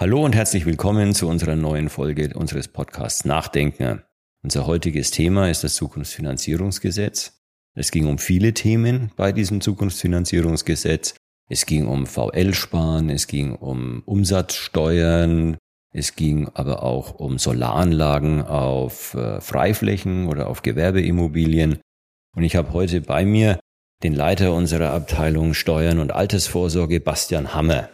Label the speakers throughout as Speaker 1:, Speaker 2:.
Speaker 1: Hallo und herzlich willkommen zu unserer neuen Folge unseres Podcasts Nachdenken. Unser heutiges Thema ist das Zukunftsfinanzierungsgesetz. Es ging um viele Themen bei diesem Zukunftsfinanzierungsgesetz. Es ging um VL-Sparen, es ging um Umsatzsteuern, es ging aber auch um Solaranlagen auf äh, Freiflächen oder auf Gewerbeimmobilien. Und ich habe heute bei mir den Leiter unserer Abteilung Steuern und Altersvorsorge, Bastian Hammer.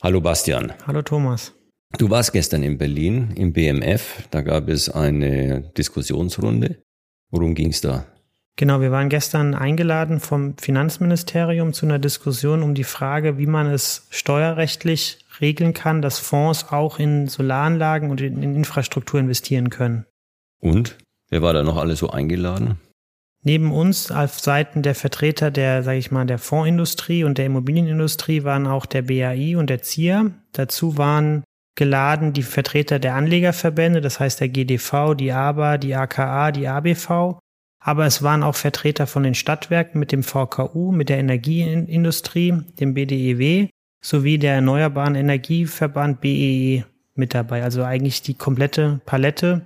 Speaker 1: Hallo Bastian.
Speaker 2: Hallo Thomas.
Speaker 1: Du warst gestern in Berlin im BMF. Da gab es eine Diskussionsrunde. Worum ging es da?
Speaker 2: Genau, wir waren gestern eingeladen vom Finanzministerium zu einer Diskussion um die Frage, wie man es steuerrechtlich regeln kann, dass Fonds auch in Solaranlagen und in Infrastruktur investieren können.
Speaker 1: Und? Wer war da noch alle so eingeladen?
Speaker 2: Neben uns auf Seiten der Vertreter der, sage ich mal, der Fondsindustrie und der Immobilienindustrie waren auch der BAI und der ZIA. Dazu waren geladen die Vertreter der Anlegerverbände, das heißt der GDV, die ABA, die AKA, die ABV. Aber es waren auch Vertreter von den Stadtwerken mit dem VKU, mit der Energieindustrie, dem BDEW sowie der Erneuerbaren Energieverband BEE e mit dabei. Also eigentlich die komplette Palette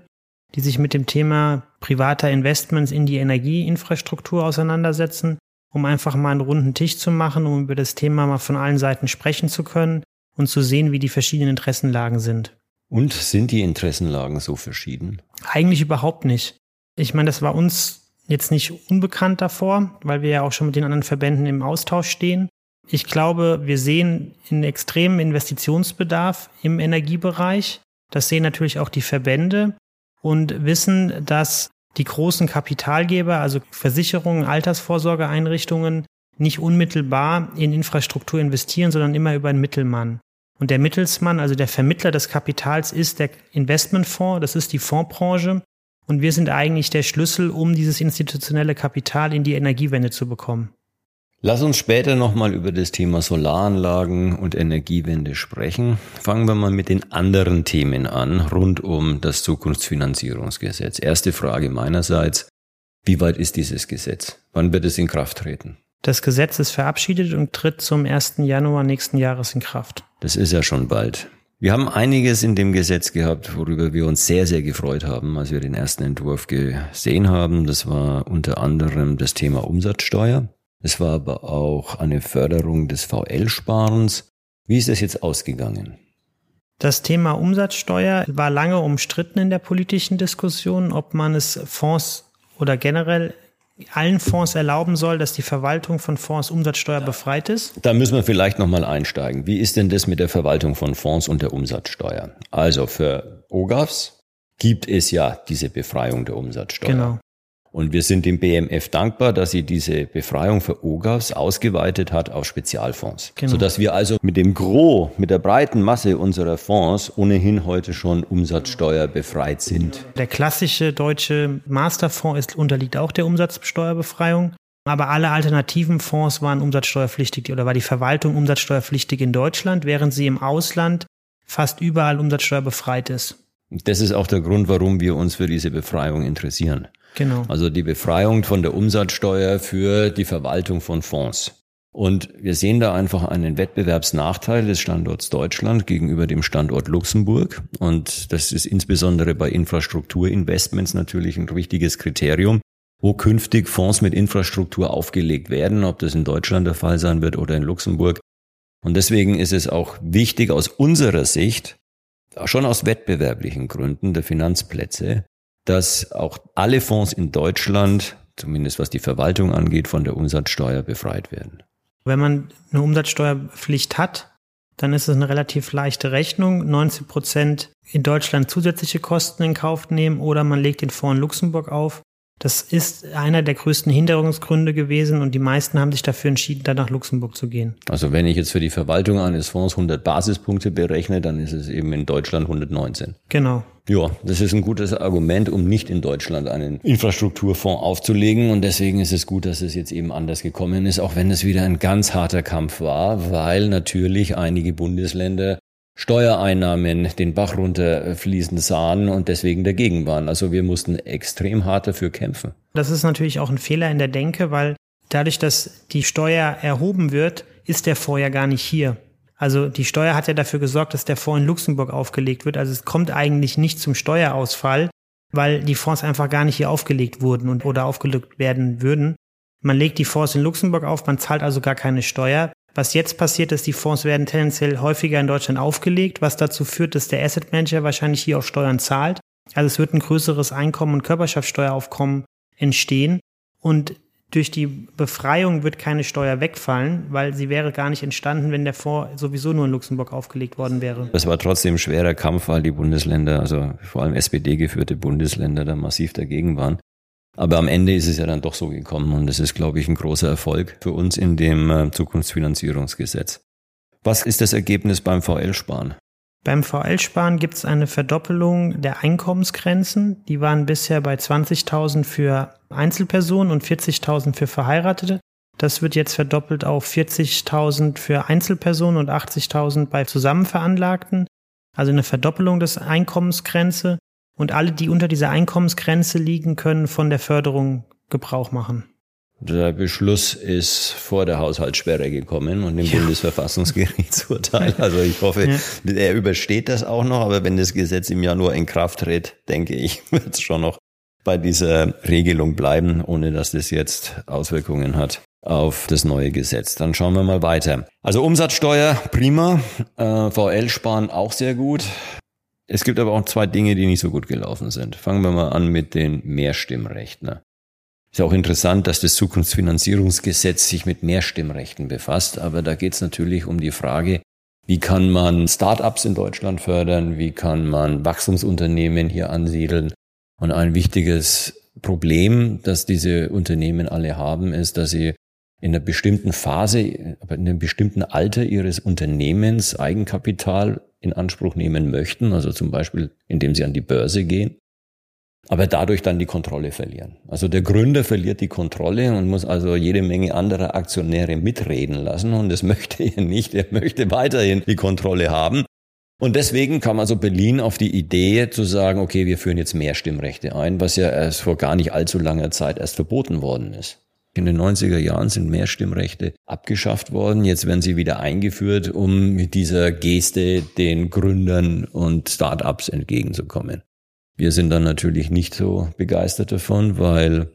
Speaker 2: die sich mit dem Thema privater Investments in die Energieinfrastruktur auseinandersetzen, um einfach mal einen runden Tisch zu machen, um über das Thema mal von allen Seiten sprechen zu können und zu sehen, wie die verschiedenen Interessenlagen sind.
Speaker 1: Und sind die Interessenlagen so verschieden?
Speaker 2: Eigentlich überhaupt nicht. Ich meine, das war uns jetzt nicht unbekannt davor, weil wir ja auch schon mit den anderen Verbänden im Austausch stehen. Ich glaube, wir sehen einen extremen Investitionsbedarf im Energiebereich. Das sehen natürlich auch die Verbände und wissen, dass die großen Kapitalgeber, also Versicherungen, Altersvorsorgeeinrichtungen, nicht unmittelbar in Infrastruktur investieren, sondern immer über einen Mittelmann. Und der Mittelsmann, also der Vermittler des Kapitals, ist der Investmentfonds, das ist die Fondsbranche. Und wir sind eigentlich der Schlüssel, um dieses institutionelle Kapital in die Energiewende zu bekommen.
Speaker 1: Lass uns später nochmal über das Thema Solaranlagen und Energiewende sprechen. Fangen wir mal mit den anderen Themen an, rund um das Zukunftsfinanzierungsgesetz. Erste Frage meinerseits. Wie weit ist dieses Gesetz? Wann wird es in Kraft treten?
Speaker 2: Das Gesetz ist verabschiedet und tritt zum 1. Januar nächsten Jahres in Kraft.
Speaker 1: Das ist ja schon bald. Wir haben einiges in dem Gesetz gehabt, worüber wir uns sehr, sehr gefreut haben, als wir den ersten Entwurf gesehen haben. Das war unter anderem das Thema Umsatzsteuer. Es war aber auch eine Förderung des VL-Sparens. Wie ist das jetzt ausgegangen?
Speaker 2: Das Thema Umsatzsteuer war lange umstritten in der politischen Diskussion, ob man es Fonds oder generell allen Fonds erlauben soll, dass die Verwaltung von Fonds Umsatzsteuer befreit ist?
Speaker 1: Da müssen wir vielleicht nochmal einsteigen. Wie ist denn das mit der Verwaltung von Fonds und der Umsatzsteuer? Also für OGAFs gibt es ja diese Befreiung der Umsatzsteuer. Genau. Und wir sind dem BMF dankbar, dass sie diese Befreiung für OGAs ausgeweitet hat auf Spezialfonds. Genau. Sodass wir also mit dem Gros, mit der breiten Masse unserer Fonds ohnehin heute schon Umsatzsteuer befreit sind.
Speaker 2: Der klassische deutsche Masterfonds ist, unterliegt auch der Umsatzsteuerbefreiung. Aber alle alternativen Fonds waren umsatzsteuerpflichtig oder war die Verwaltung umsatzsteuerpflichtig in Deutschland, während sie im Ausland fast überall umsatzsteuerbefreit ist.
Speaker 1: Das ist auch der Grund, warum wir uns für diese Befreiung interessieren. Genau. Also die Befreiung von der Umsatzsteuer für die Verwaltung von Fonds. Und wir sehen da einfach einen Wettbewerbsnachteil des Standorts Deutschland gegenüber dem Standort Luxemburg. Und das ist insbesondere bei Infrastrukturinvestments natürlich ein wichtiges Kriterium, wo künftig Fonds mit Infrastruktur aufgelegt werden, ob das in Deutschland der Fall sein wird oder in Luxemburg. Und deswegen ist es auch wichtig aus unserer Sicht, schon aus wettbewerblichen Gründen der Finanzplätze, dass auch alle Fonds in Deutschland, zumindest was die Verwaltung angeht, von der Umsatzsteuer befreit werden.
Speaker 2: Wenn man eine Umsatzsteuerpflicht hat, dann ist es eine relativ leichte Rechnung. 19 Prozent in Deutschland zusätzliche Kosten in Kauf nehmen oder man legt den Fonds in Luxemburg auf. Das ist einer der größten Hinderungsgründe gewesen und die meisten haben sich dafür entschieden, dann nach Luxemburg zu gehen.
Speaker 1: Also wenn ich jetzt für die Verwaltung eines Fonds 100 Basispunkte berechne, dann ist es eben in Deutschland 119.
Speaker 2: Genau.
Speaker 1: Ja, das ist ein gutes Argument, um nicht in Deutschland einen Infrastrukturfonds aufzulegen. Und deswegen ist es gut, dass es jetzt eben anders gekommen ist, auch wenn es wieder ein ganz harter Kampf war, weil natürlich einige Bundesländer Steuereinnahmen den Bach runterfließen sahen und deswegen dagegen waren. Also wir mussten extrem hart dafür kämpfen.
Speaker 2: Das ist natürlich auch ein Fehler in der Denke, weil dadurch, dass die Steuer erhoben wird, ist der vorher gar nicht hier. Also die Steuer hat ja dafür gesorgt, dass der Fonds in Luxemburg aufgelegt wird. Also es kommt eigentlich nicht zum Steuerausfall, weil die Fonds einfach gar nicht hier aufgelegt wurden und oder aufgelegt werden würden. Man legt die Fonds in Luxemburg auf, man zahlt also gar keine Steuer. Was jetzt passiert ist, die Fonds werden tendenziell häufiger in Deutschland aufgelegt, was dazu führt, dass der Asset Manager wahrscheinlich hier auch Steuern zahlt. Also es wird ein größeres Einkommen- und Körperschaftssteueraufkommen entstehen. Und durch die Befreiung wird keine Steuer wegfallen, weil sie wäre gar nicht entstanden, wenn der Fonds sowieso nur in Luxemburg aufgelegt worden wäre.
Speaker 1: Das war trotzdem ein schwerer Kampf, weil die Bundesländer, also vor allem SPD geführte Bundesländer, da massiv dagegen waren. Aber am Ende ist es ja dann doch so gekommen und das ist, glaube ich, ein großer Erfolg für uns in dem äh, Zukunftsfinanzierungsgesetz. Was ist das Ergebnis beim VL-Sparen?
Speaker 2: Beim VL-Sparen gibt es eine Verdoppelung der Einkommensgrenzen. Die waren bisher bei 20.000 für Einzelpersonen und 40.000 für Verheiratete. Das wird jetzt verdoppelt auf 40.000 für Einzelpersonen und 80.000 bei Zusammenveranlagten. Also eine Verdoppelung des Einkommensgrenze. Und alle, die unter dieser Einkommensgrenze liegen, können von der Förderung Gebrauch machen.
Speaker 1: Der Beschluss ist vor der Haushaltssperre gekommen und im ja. Bundesverfassungsgerichtsurteil. Also ich hoffe, ja. er übersteht das auch noch, aber wenn das Gesetz im Januar in Kraft tritt, denke ich, wird es schon noch bei dieser Regelung bleiben, ohne dass das jetzt Auswirkungen hat auf das neue Gesetz. Dann schauen wir mal weiter. Also Umsatzsteuer, prima. Äh, VL sparen auch sehr gut. Es gibt aber auch zwei Dinge, die nicht so gut gelaufen sind. Fangen wir mal an mit den Mehrstimmrechten. Ist auch interessant, dass das Zukunftsfinanzierungsgesetz sich mit Mehrstimmrechten befasst, aber da geht es natürlich um die Frage, wie kann man Start-ups in Deutschland fördern, wie kann man Wachstumsunternehmen hier ansiedeln. Und ein wichtiges Problem, das diese Unternehmen alle haben, ist, dass sie in einer bestimmten Phase, in einem bestimmten Alter ihres Unternehmens Eigenkapital in Anspruch nehmen möchten, also zum Beispiel indem sie an die Börse gehen aber dadurch dann die Kontrolle verlieren. Also der Gründer verliert die Kontrolle und muss also jede Menge anderer Aktionäre mitreden lassen und das möchte er nicht. Er möchte weiterhin die Kontrolle haben. Und deswegen kam also Berlin auf die Idee zu sagen, okay, wir führen jetzt mehr Stimmrechte ein, was ja erst vor gar nicht allzu langer Zeit erst verboten worden ist. In den 90er Jahren sind mehr Stimmrechte abgeschafft worden. Jetzt werden sie wieder eingeführt, um mit dieser Geste den Gründern und Start-ups entgegenzukommen. Wir sind dann natürlich nicht so begeistert davon, weil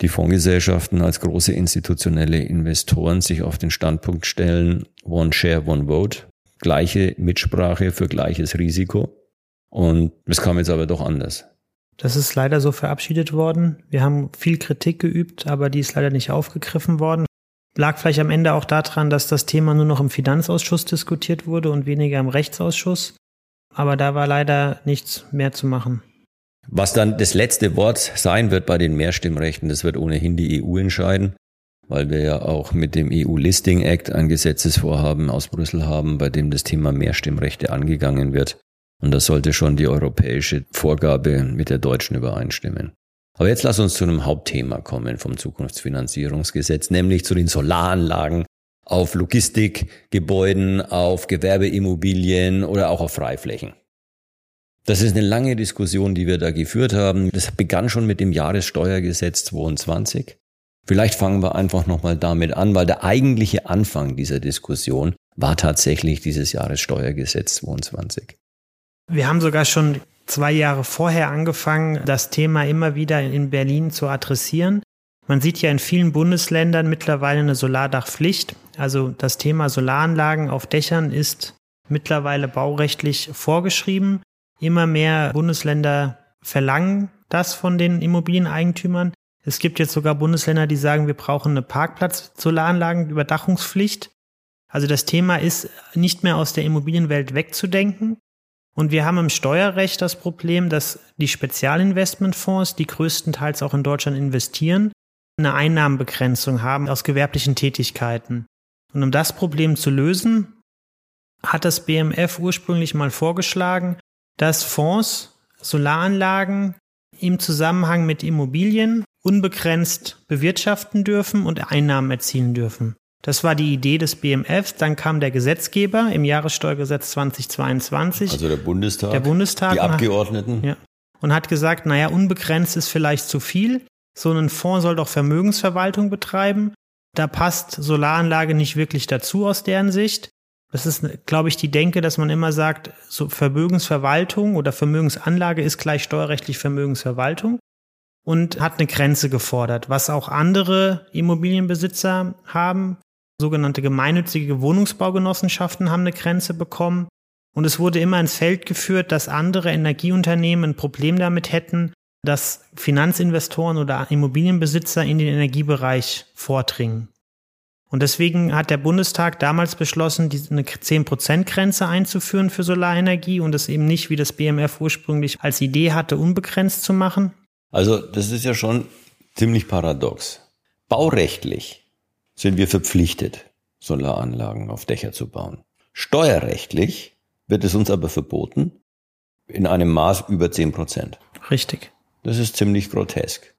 Speaker 1: die Fondsgesellschaften als große institutionelle Investoren sich auf den Standpunkt stellen, One Share, One Vote, gleiche Mitsprache für gleiches Risiko. Und es kam jetzt aber doch anders.
Speaker 2: Das ist leider so verabschiedet worden. Wir haben viel Kritik geübt, aber die ist leider nicht aufgegriffen worden. Lag vielleicht am Ende auch daran, dass das Thema nur noch im Finanzausschuss diskutiert wurde und weniger im Rechtsausschuss. Aber da war leider nichts mehr zu machen.
Speaker 1: Was dann das letzte Wort sein wird bei den Mehrstimmrechten, das wird ohnehin die EU entscheiden, weil wir ja auch mit dem EU Listing Act ein Gesetzesvorhaben aus Brüssel haben, bei dem das Thema Mehrstimmrechte angegangen wird. Und das sollte schon die europäische Vorgabe mit der deutschen übereinstimmen. Aber jetzt lass uns zu einem Hauptthema kommen vom Zukunftsfinanzierungsgesetz, nämlich zu den Solaranlagen auf Logistikgebäuden, auf Gewerbeimmobilien oder auch auf Freiflächen. Das ist eine lange Diskussion, die wir da geführt haben. Das begann schon mit dem Jahressteuergesetz 22. Vielleicht fangen wir einfach nochmal damit an, weil der eigentliche Anfang dieser Diskussion war tatsächlich dieses Jahressteuergesetz 22.
Speaker 2: Wir haben sogar schon zwei Jahre vorher angefangen, das Thema immer wieder in Berlin zu adressieren. Man sieht ja in vielen Bundesländern mittlerweile eine Solardachpflicht. Also das Thema Solaranlagen auf Dächern ist mittlerweile baurechtlich vorgeschrieben. Immer mehr Bundesländer verlangen das von den Immobilieneigentümern. Es gibt jetzt sogar Bundesländer, die sagen, wir brauchen eine Parkplatz-Solaranlagenüberdachungspflicht. Also das Thema ist nicht mehr aus der Immobilienwelt wegzudenken. Und wir haben im Steuerrecht das Problem, dass die Spezialinvestmentfonds, die größtenteils auch in Deutschland investieren, eine Einnahmenbegrenzung haben aus gewerblichen Tätigkeiten. Und um das Problem zu lösen, hat das BMF ursprünglich mal vorgeschlagen, dass Fonds Solaranlagen im Zusammenhang mit Immobilien unbegrenzt bewirtschaften dürfen und Einnahmen erzielen dürfen. Das war die Idee des BMF. Dann kam der Gesetzgeber im Jahressteuergesetz 2022.
Speaker 1: Also der Bundestag.
Speaker 2: Der Bundestag.
Speaker 1: Die Abgeordneten.
Speaker 2: Ja. Und hat gesagt, naja, unbegrenzt ist vielleicht zu viel. So ein Fonds soll doch Vermögensverwaltung betreiben. Da passt Solaranlage nicht wirklich dazu aus deren Sicht. Das ist, glaube ich, die Denke, dass man immer sagt, so Vermögensverwaltung oder Vermögensanlage ist gleich steuerrechtlich Vermögensverwaltung und hat eine Grenze gefordert, was auch andere Immobilienbesitzer haben. Sogenannte gemeinnützige Wohnungsbaugenossenschaften haben eine Grenze bekommen. Und es wurde immer ins Feld geführt, dass andere Energieunternehmen ein Problem damit hätten, dass Finanzinvestoren oder Immobilienbesitzer in den Energiebereich vordringen. Und deswegen hat der Bundestag damals beschlossen, eine 10%-Grenze einzuführen für Solarenergie und es eben nicht, wie das BMF ursprünglich als Idee hatte, unbegrenzt zu machen.
Speaker 1: Also das ist ja schon ziemlich paradox. Baurechtlich sind wir verpflichtet, Solaranlagen auf Dächer zu bauen. Steuerrechtlich wird es uns aber verboten in einem Maß über 10 Prozent.
Speaker 2: Richtig.
Speaker 1: Das ist ziemlich grotesk.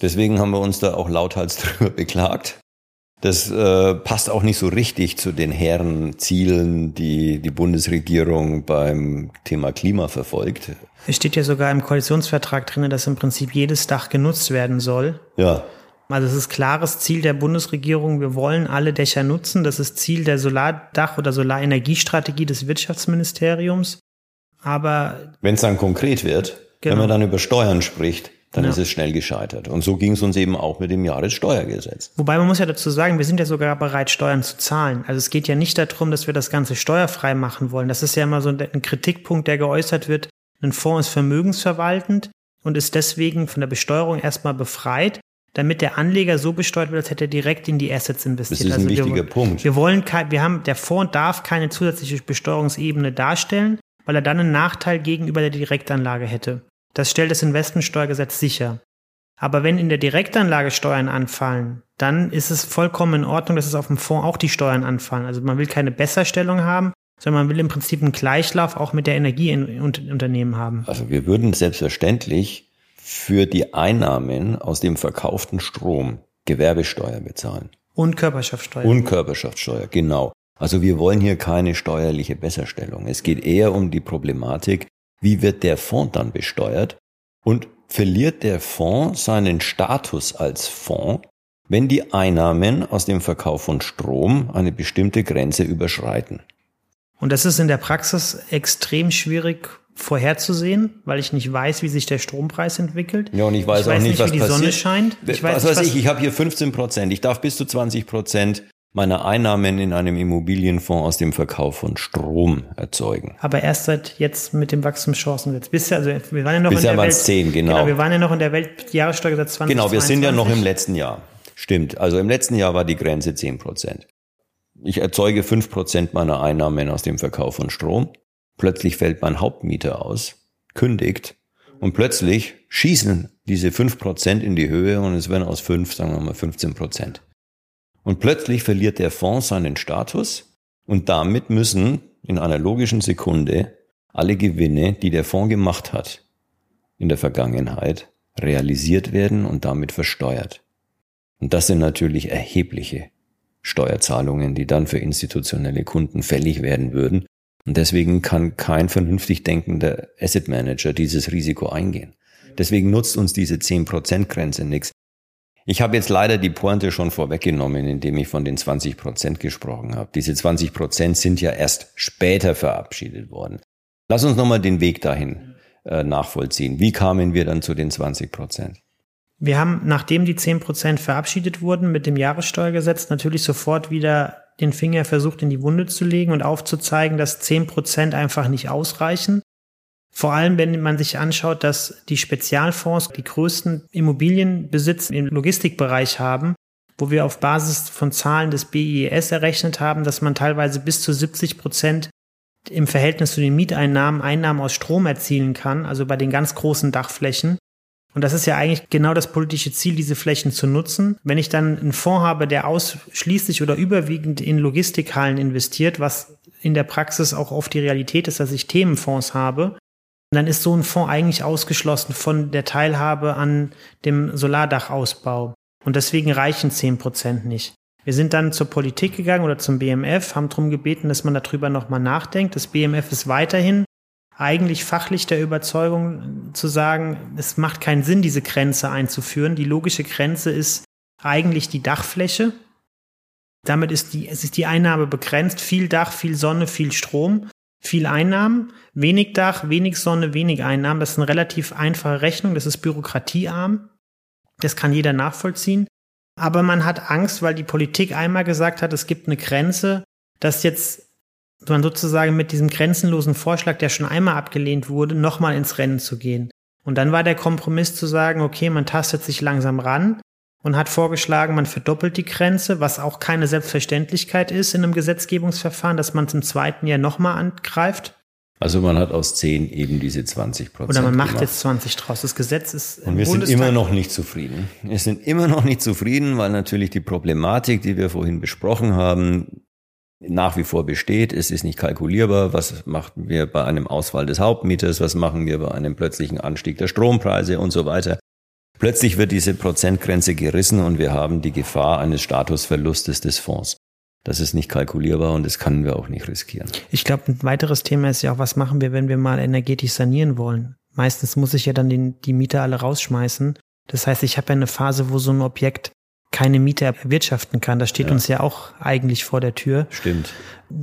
Speaker 1: Deswegen haben wir uns da auch lauthals drüber beklagt. Das äh, passt auch nicht so richtig zu den hehren Zielen, die die Bundesregierung beim Thema Klima verfolgt.
Speaker 2: Es steht ja sogar im Koalitionsvertrag drin, dass im Prinzip jedes Dach genutzt werden soll.
Speaker 1: Ja.
Speaker 2: Also es ist klares Ziel der Bundesregierung, wir wollen alle Dächer nutzen. Das ist Ziel der Solardach- oder Solarenergiestrategie des Wirtschaftsministeriums. Aber
Speaker 1: wenn es dann konkret wird, genau. wenn man dann über Steuern spricht, dann ja. ist es schnell gescheitert. Und so ging es uns eben auch mit dem Jahressteuergesetz.
Speaker 2: Wobei man muss ja dazu sagen, wir sind ja sogar bereit, Steuern zu zahlen. Also es geht ja nicht darum, dass wir das Ganze steuerfrei machen wollen. Das ist ja immer so ein Kritikpunkt, der geäußert wird. Ein Fonds ist vermögensverwaltend und ist deswegen von der Besteuerung erstmal befreit, damit der Anleger so besteuert wird, als hätte er direkt in die Assets investiert.
Speaker 1: Das ist ein also wichtiger
Speaker 2: wir,
Speaker 1: Punkt.
Speaker 2: Wir wollen, wir haben, der Fonds darf keine zusätzliche Besteuerungsebene darstellen, weil er dann einen Nachteil gegenüber der Direktanlage hätte. Das stellt das Investmentsteuergesetz sicher. Aber wenn in der Direktanlage Steuern anfallen, dann ist es vollkommen in Ordnung, dass es auf dem Fonds auch die Steuern anfallen. Also man will keine Besserstellung haben, sondern man will im Prinzip einen Gleichlauf auch mit der Energieunternehmen haben.
Speaker 1: Also wir würden selbstverständlich für die Einnahmen aus dem verkauften Strom Gewerbesteuer bezahlen.
Speaker 2: Und Körperschaftssteuer.
Speaker 1: Und Körperschaftssteuer, genau. Also wir wollen hier keine steuerliche Besserstellung. Es geht eher um die Problematik, wie wird der Fonds dann besteuert? Und verliert der Fonds seinen Status als Fonds, wenn die Einnahmen aus dem Verkauf von Strom eine bestimmte Grenze überschreiten?
Speaker 2: Und das ist in der Praxis extrem schwierig vorherzusehen, weil ich nicht weiß, wie sich der Strompreis entwickelt.
Speaker 1: Ja, und ich weiß, ich weiß auch nicht, nicht was wie die
Speaker 2: passiert. Sonne scheint.
Speaker 1: Ich weiß was nicht, weiß ich, ich habe hier 15 Prozent. Ich darf bis zu 20 Prozent meine Einnahmen in einem Immobilienfonds aus dem Verkauf von Strom erzeugen.
Speaker 2: Aber erst seit jetzt mit dem Wachstumschancengesetz. Bisher, also wir waren ja noch
Speaker 1: Bisher
Speaker 2: in der
Speaker 1: Welt. 10, genau. genau.
Speaker 2: Wir waren ja noch in der Weltjahressteuer seit 20.
Speaker 1: Genau, wir sind ja noch im letzten Jahr. Stimmt. Also im letzten Jahr war die Grenze 10 Prozent. Ich erzeuge 5 Prozent meiner Einnahmen aus dem Verkauf von Strom. Plötzlich fällt mein Hauptmieter aus, kündigt und plötzlich schießen diese 5 Prozent in die Höhe und es werden aus 5, sagen wir mal 15 Prozent. Und plötzlich verliert der Fonds seinen Status und damit müssen in einer logischen Sekunde alle Gewinne, die der Fonds gemacht hat in der Vergangenheit, realisiert werden und damit versteuert. Und das sind natürlich erhebliche Steuerzahlungen, die dann für institutionelle Kunden fällig werden würden. Und deswegen kann kein vernünftig denkender Asset Manager dieses Risiko eingehen. Deswegen nutzt uns diese 10%-Grenze nichts. Ich habe jetzt leider die Pointe schon vorweggenommen, indem ich von den 20 Prozent gesprochen habe. Diese 20 Prozent sind ja erst später verabschiedet worden. Lass uns nochmal den Weg dahin äh, nachvollziehen. Wie kamen wir dann zu den 20 Prozent?
Speaker 2: Wir haben, nachdem die 10 Prozent verabschiedet wurden mit dem Jahressteuergesetz, natürlich sofort wieder den Finger versucht in die Wunde zu legen und aufzuzeigen, dass 10 Prozent einfach nicht ausreichen. Vor allem, wenn man sich anschaut, dass die Spezialfonds die größten Immobilienbesitz im Logistikbereich haben, wo wir auf Basis von Zahlen des BIS errechnet haben, dass man teilweise bis zu 70 Prozent im Verhältnis zu den Mieteinnahmen Einnahmen aus Strom erzielen kann, also bei den ganz großen Dachflächen. Und das ist ja eigentlich genau das politische Ziel, diese Flächen zu nutzen. Wenn ich dann einen Fonds habe, der ausschließlich oder überwiegend in Logistikhallen investiert, was in der Praxis auch oft die Realität ist, dass ich Themenfonds habe, dann ist so ein Fonds eigentlich ausgeschlossen von der Teilhabe an dem Solardachausbau. Und deswegen reichen 10 Prozent nicht. Wir sind dann zur Politik gegangen oder zum BMF, haben darum gebeten, dass man darüber nochmal nachdenkt. Das BMF ist weiterhin eigentlich fachlich der Überzeugung zu sagen, es macht keinen Sinn, diese Grenze einzuführen. Die logische Grenze ist eigentlich die Dachfläche. Damit ist die, es ist die Einnahme begrenzt. Viel Dach, viel Sonne, viel Strom, viel Einnahmen. Wenig Dach, wenig Sonne, wenig Einnahmen. Das ist eine relativ einfache Rechnung. Das ist bürokratiearm. Das kann jeder nachvollziehen. Aber man hat Angst, weil die Politik einmal gesagt hat, es gibt eine Grenze, dass jetzt man sozusagen mit diesem grenzenlosen Vorschlag, der schon einmal abgelehnt wurde, nochmal ins Rennen zu gehen. Und dann war der Kompromiss zu sagen, okay, man tastet sich langsam ran und hat vorgeschlagen, man verdoppelt die Grenze, was auch keine Selbstverständlichkeit ist in einem Gesetzgebungsverfahren, dass man es im zweiten Jahr nochmal angreift.
Speaker 1: Also man hat aus 10 eben diese 20 Prozent.
Speaker 2: Oder man macht gemacht. jetzt 20 draus. Das Gesetz ist.
Speaker 1: Und wir Bundestag sind immer noch nicht zufrieden. Wir sind immer noch nicht zufrieden, weil natürlich die Problematik, die wir vorhin besprochen haben, nach wie vor besteht. Es ist nicht kalkulierbar. Was machen wir bei einem Ausfall des Hauptmieters? Was machen wir bei einem plötzlichen Anstieg der Strompreise und so weiter? Plötzlich wird diese Prozentgrenze gerissen und wir haben die Gefahr eines Statusverlustes des Fonds. Das ist nicht kalkulierbar und das können wir auch nicht riskieren.
Speaker 2: Ich glaube, ein weiteres Thema ist ja auch, was machen wir, wenn wir mal energetisch sanieren wollen? Meistens muss ich ja dann den, die Mieter alle rausschmeißen. Das heißt, ich habe ja eine Phase, wo so ein Objekt keine Miete erwirtschaften kann. Das steht ja. uns ja auch eigentlich vor der Tür.
Speaker 1: Stimmt.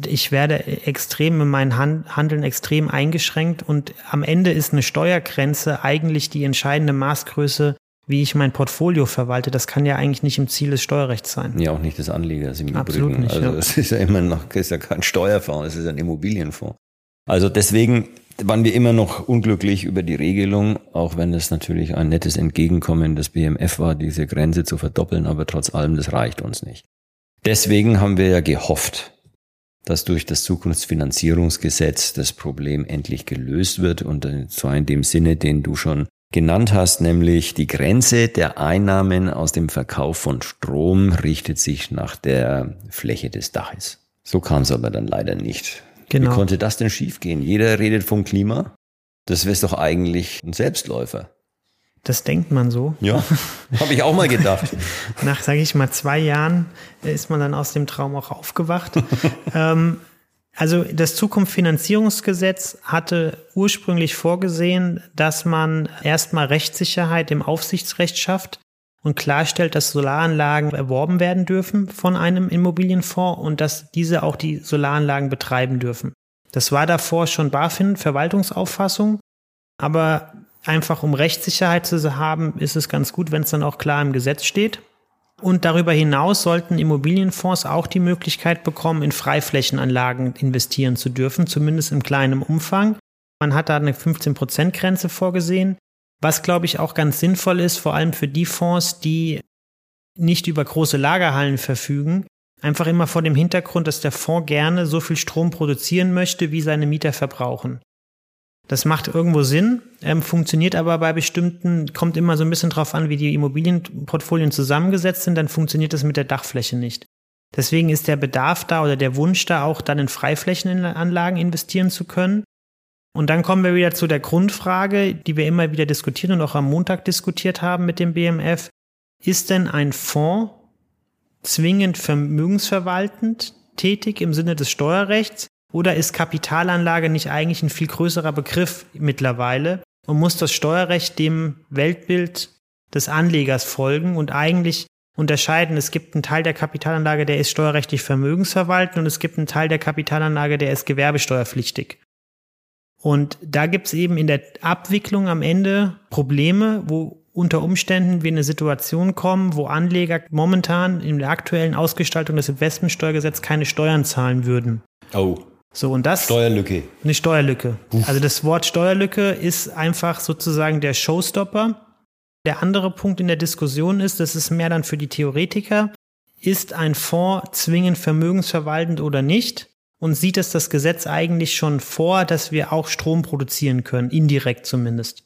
Speaker 2: Ich werde extrem in meinem Handeln extrem eingeschränkt und am Ende ist eine Steuergrenze eigentlich die entscheidende Maßgröße, wie ich mein Portfolio verwalte. Das kann ja eigentlich nicht im Ziel des Steuerrechts sein.
Speaker 1: Ja, auch nicht des Anlegers im
Speaker 2: Absolut
Speaker 1: Übrigen.
Speaker 2: Nicht,
Speaker 1: also es ist ja immer noch, es ist ja kein Steuerfonds, es ist ein Immobilienfonds. Also deswegen waren wir immer noch unglücklich über die Regelung, auch wenn es natürlich ein nettes Entgegenkommen des BMF war, diese Grenze zu verdoppeln, aber trotz allem, das reicht uns nicht. Deswegen haben wir ja gehofft, dass durch das Zukunftsfinanzierungsgesetz das Problem endlich gelöst wird und zwar in dem Sinne, den du schon genannt hast, nämlich die Grenze der Einnahmen aus dem Verkauf von Strom richtet sich nach der Fläche des Daches. So kam es aber dann leider nicht. Genau. Wie konnte das denn schiefgehen? Jeder redet vom Klima. Das wäre doch eigentlich ein Selbstläufer.
Speaker 2: Das denkt man so.
Speaker 1: Ja, habe ich auch mal gedacht.
Speaker 2: Nach, sage ich mal, zwei Jahren ist man dann aus dem Traum auch aufgewacht. ähm, also das Zukunftsfinanzierungsgesetz hatte ursprünglich vorgesehen, dass man erstmal Rechtssicherheit im Aufsichtsrecht schafft und klarstellt, dass Solaranlagen erworben werden dürfen von einem Immobilienfonds und dass diese auch die Solaranlagen betreiben dürfen. Das war davor schon BaFin Verwaltungsauffassung, aber einfach um Rechtssicherheit zu haben, ist es ganz gut, wenn es dann auch klar im Gesetz steht. Und darüber hinaus sollten Immobilienfonds auch die Möglichkeit bekommen, in Freiflächenanlagen investieren zu dürfen, zumindest im kleinen Umfang. Man hat da eine 15%-Grenze vorgesehen. Was, glaube ich, auch ganz sinnvoll ist, vor allem für die Fonds, die nicht über große Lagerhallen verfügen, einfach immer vor dem Hintergrund, dass der Fonds gerne so viel Strom produzieren möchte, wie seine Mieter verbrauchen. Das macht irgendwo Sinn, ähm, funktioniert aber bei bestimmten, kommt immer so ein bisschen drauf an, wie die Immobilienportfolien zusammengesetzt sind, dann funktioniert das mit der Dachfläche nicht. Deswegen ist der Bedarf da oder der Wunsch da auch dann in Freiflächenanlagen investieren zu können. Und dann kommen wir wieder zu der Grundfrage, die wir immer wieder diskutieren und auch am Montag diskutiert haben mit dem BMF. Ist denn ein Fonds zwingend vermögensverwaltend tätig im Sinne des Steuerrechts? Oder ist Kapitalanlage nicht eigentlich ein viel größerer Begriff mittlerweile und muss das Steuerrecht dem Weltbild des Anlegers folgen und eigentlich unterscheiden, es gibt einen Teil der Kapitalanlage, der ist steuerrechtlich vermögensverwaltend und es gibt einen Teil der Kapitalanlage, der ist gewerbesteuerpflichtig. Und da gibt's eben in der Abwicklung am Ende Probleme, wo unter Umständen wir in eine Situation kommen, wo Anleger momentan in der aktuellen Ausgestaltung des Investmentsteuergesetzes keine Steuern zahlen würden.
Speaker 1: Oh.
Speaker 2: So, und das.
Speaker 1: Steuerlücke.
Speaker 2: Eine Steuerlücke. Uff. Also das Wort Steuerlücke ist einfach sozusagen der Showstopper. Der andere Punkt in der Diskussion ist, das ist mehr dann für die Theoretiker, ist ein Fonds zwingend vermögensverwaltend oder nicht? Und sieht es das Gesetz eigentlich schon vor, dass wir auch Strom produzieren können, indirekt zumindest.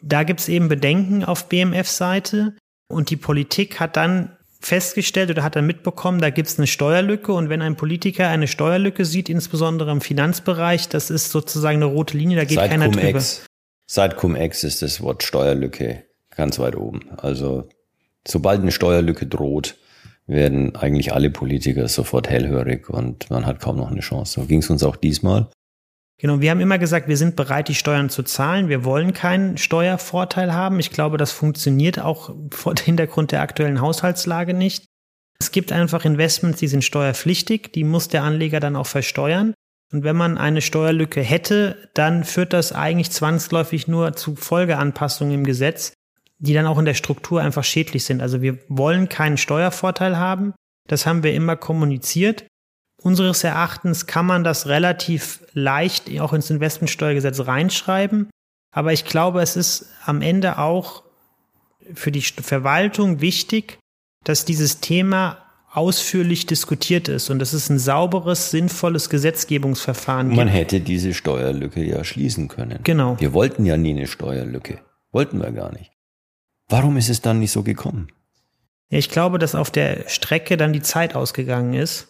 Speaker 2: Da gibt es eben Bedenken auf BMF-Seite und die Politik hat dann festgestellt oder hat dann mitbekommen, da gibt es eine Steuerlücke und wenn ein Politiker eine Steuerlücke sieht, insbesondere im Finanzbereich, das ist sozusagen eine rote Linie, da geht Seit keiner drüber.
Speaker 1: Seit Cum-Ex ist das Wort Steuerlücke ganz weit oben. Also sobald eine Steuerlücke droht, werden eigentlich alle Politiker sofort hellhörig und man hat kaum noch eine Chance. So ging es uns auch diesmal.
Speaker 2: Genau, wir haben immer gesagt, wir sind bereit, die Steuern zu zahlen. Wir wollen keinen Steuervorteil haben. Ich glaube, das funktioniert auch vor dem Hintergrund der aktuellen Haushaltslage nicht. Es gibt einfach Investments, die sind steuerpflichtig, die muss der Anleger dann auch versteuern. Und wenn man eine Steuerlücke hätte, dann führt das eigentlich zwangsläufig nur zu Folgeanpassungen im Gesetz, die dann auch in der Struktur einfach schädlich sind. Also wir wollen keinen Steuervorteil haben. Das haben wir immer kommuniziert. Unseres Erachtens kann man das relativ leicht auch ins Investmentsteuergesetz reinschreiben. Aber ich glaube, es ist am Ende auch für die Verwaltung wichtig, dass dieses Thema ausführlich diskutiert ist und dass es ein sauberes, sinnvolles Gesetzgebungsverfahren
Speaker 1: Man gibt. Man hätte diese Steuerlücke ja schließen können.
Speaker 2: Genau.
Speaker 1: Wir wollten ja nie eine Steuerlücke. Wollten wir gar nicht. Warum ist es dann nicht so gekommen?
Speaker 2: Ich glaube, dass auf der Strecke dann die Zeit ausgegangen ist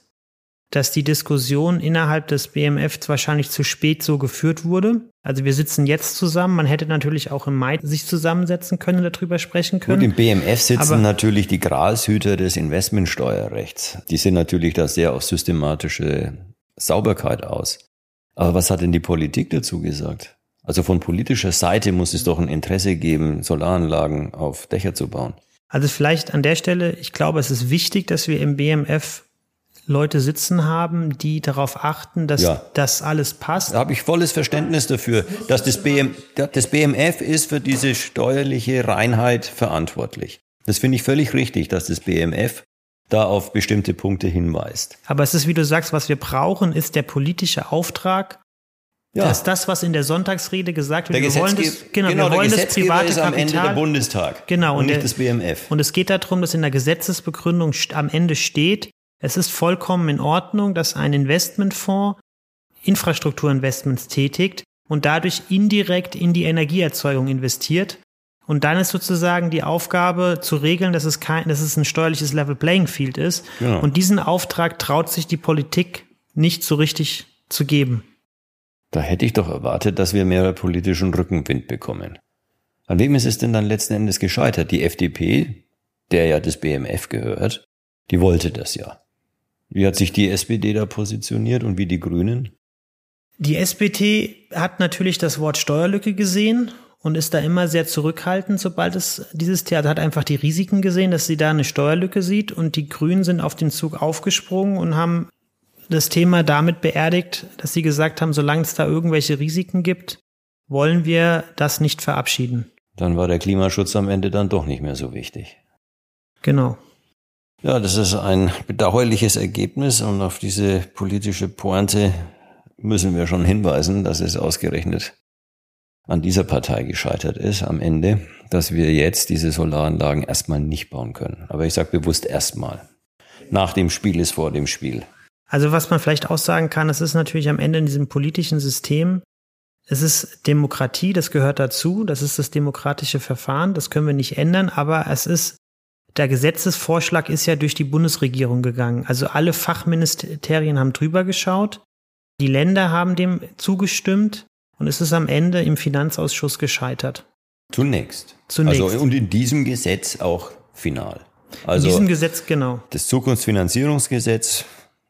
Speaker 2: dass die Diskussion innerhalb des BMF wahrscheinlich zu spät so geführt wurde. Also wir sitzen jetzt zusammen. Man hätte natürlich auch im Mai sich zusammensetzen können, darüber sprechen können.
Speaker 1: Gut, im BMF sitzen Aber natürlich die Gralshüter des Investmentsteuerrechts. Die sind natürlich da sehr auf systematische Sauberkeit aus. Aber was hat denn die Politik dazu gesagt? Also von politischer Seite muss es doch ein Interesse geben, Solaranlagen auf Dächer zu bauen.
Speaker 2: Also vielleicht an der Stelle, ich glaube, es ist wichtig, dass wir im BMF Leute sitzen haben, die darauf achten, dass ja. das alles passt.
Speaker 1: Da habe ich volles Verständnis dafür, dass das, BM, das BMF ist für diese steuerliche Reinheit verantwortlich. Das finde ich völlig richtig, dass das BMF da auf bestimmte Punkte hinweist.
Speaker 2: Aber es ist, wie du sagst, was wir brauchen, ist der politische Auftrag, ja. dass das, was in der Sonntagsrede gesagt wird,
Speaker 1: wir wollen das, genau, genau wir wollen das private ist am Ende der Bundestag.
Speaker 2: Genau.
Speaker 1: Und, und nicht der, das BMF.
Speaker 2: Und es geht darum, dass in der Gesetzesbegründung am Ende steht, es ist vollkommen in Ordnung, dass ein Investmentfonds Infrastrukturinvestments tätigt und dadurch indirekt in die Energieerzeugung investiert. Und dann ist sozusagen die Aufgabe zu regeln, dass es kein, dass es ein steuerliches Level Playing Field ist. Genau. Und diesen Auftrag traut sich die Politik nicht so richtig zu geben.
Speaker 1: Da hätte ich doch erwartet, dass wir mehr politischen Rückenwind bekommen. An wem ist es denn dann letzten Endes gescheitert? Die FDP, der ja das BMF gehört, die wollte das ja. Wie hat sich die SPD da positioniert und wie die Grünen?
Speaker 2: Die SPD hat natürlich das Wort Steuerlücke gesehen und ist da immer sehr zurückhaltend, sobald es dieses Theater hat einfach die Risiken gesehen, dass sie da eine Steuerlücke sieht und die Grünen sind auf den Zug aufgesprungen und haben das Thema damit beerdigt, dass sie gesagt haben, solange es da irgendwelche Risiken gibt, wollen wir das nicht verabschieden.
Speaker 1: Dann war der Klimaschutz am Ende dann doch nicht mehr so wichtig.
Speaker 2: Genau.
Speaker 1: Ja, das ist ein bedauerliches Ergebnis und auf diese politische Pointe müssen wir schon hinweisen, dass es ausgerechnet an dieser Partei gescheitert ist am Ende, dass wir jetzt diese Solaranlagen erstmal nicht bauen können. Aber ich sage bewusst erstmal. Nach dem Spiel ist vor dem Spiel.
Speaker 2: Also was man vielleicht auch sagen kann, es ist natürlich am Ende in diesem politischen System, es ist Demokratie, das gehört dazu, das ist das demokratische Verfahren, das können wir nicht ändern, aber es ist der Gesetzesvorschlag ist ja durch die Bundesregierung gegangen. Also alle Fachministerien haben drüber geschaut. Die Länder haben dem zugestimmt und es ist am Ende im Finanzausschuss gescheitert.
Speaker 1: Zunächst.
Speaker 2: Zunächst.
Speaker 1: Also, und in diesem Gesetz auch final.
Speaker 2: Also in diesem Gesetz, genau.
Speaker 1: Das Zukunftsfinanzierungsgesetz,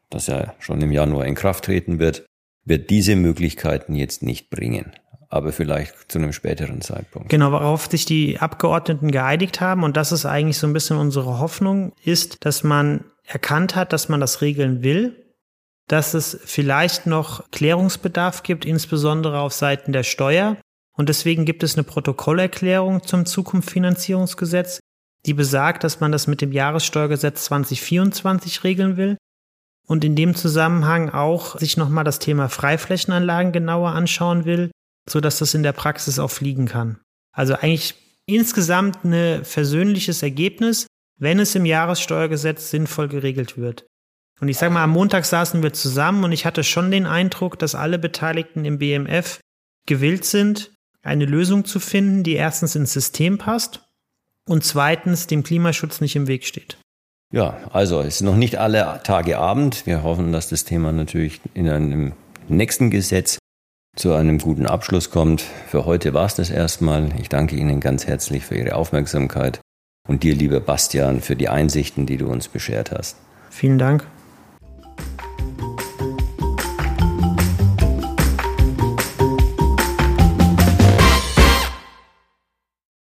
Speaker 1: das ja schon im Januar in Kraft treten wird, wird diese Möglichkeiten jetzt nicht bringen aber vielleicht zu einem späteren Zeitpunkt.
Speaker 2: Genau, worauf sich die Abgeordneten geeinigt haben, und das ist eigentlich so ein bisschen unsere Hoffnung, ist, dass man erkannt hat, dass man das regeln will, dass es vielleicht noch Klärungsbedarf gibt, insbesondere auf Seiten der Steuer. Und deswegen gibt es eine Protokollerklärung zum Zukunftsfinanzierungsgesetz, die besagt, dass man das mit dem Jahressteuergesetz 2024 regeln will und in dem Zusammenhang auch sich nochmal das Thema Freiflächenanlagen genauer anschauen will so dass das in der Praxis auch fliegen kann. Also eigentlich insgesamt ein versöhnliches Ergebnis, wenn es im Jahressteuergesetz sinnvoll geregelt wird. Und ich sage mal, am Montag saßen wir zusammen und ich hatte schon den Eindruck, dass alle Beteiligten im BMF gewillt sind, eine Lösung zu finden, die erstens ins System passt und zweitens dem Klimaschutz nicht im Weg steht.
Speaker 1: Ja, also es ist noch nicht alle Tage Abend. Wir hoffen, dass das Thema natürlich in einem nächsten Gesetz zu einem guten Abschluss kommt. Für heute war es das erstmal. Ich danke Ihnen ganz herzlich für Ihre Aufmerksamkeit und dir, lieber Bastian, für die Einsichten, die du uns beschert hast.
Speaker 2: Vielen Dank.